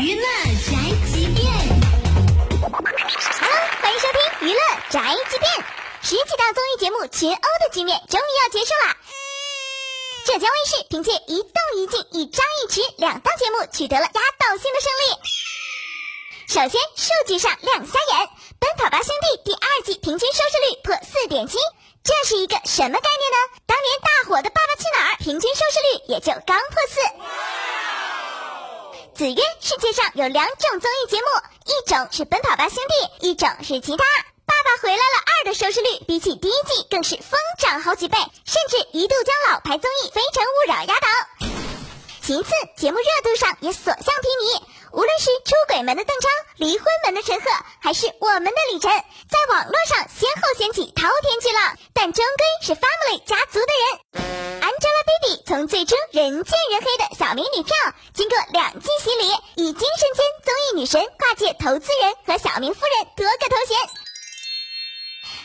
娱乐宅急便，Hello，欢迎收听娱乐宅急便。十几档综艺节目群殴的局面终于要结束了。浙江卫视凭借一动一静与张一弛两档节目取得了压倒性的胜利。首先，数据上亮瞎眼，《奔跑吧兄弟》第二季平均收视率破四点七，这是一个什么概念呢？当年大火的《爸爸去哪儿》平均收视率也就刚破四。子曰：世界上有两种综艺节目，一种是《奔跑吧兄弟》，一种是其他。爸爸回来了二的收视率比起第一季更是疯涨好几倍，甚至一度将老牌综艺《非诚勿扰》压倒。其次，节目热度上也所向披靡，无论是出轨门的邓超、离婚门的陈赫，还是我们的李晨，在网络上先后掀起滔天巨浪，但终归是 family 家族的人。从最初人见人黑的小美女票，经过两季洗礼，已经身兼综艺女神、跨界投资人和小明夫人多个头衔。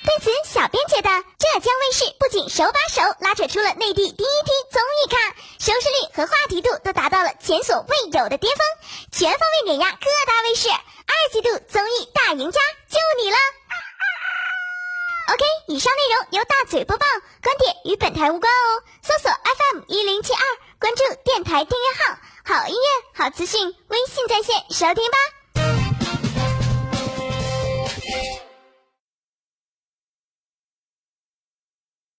对此，小编觉得浙江卫视不仅手把手拉扯出了内地第一批综艺咖，收视率和话题度都达到了前所未有的巅峰，全方位碾压各大卫视。二季度综艺大赢家就你了。OK，以上内容由大嘴播报，观点与本台无关哦。搜索一零七二，关注电台订阅号，好音乐、好资讯，微信在线收听吧。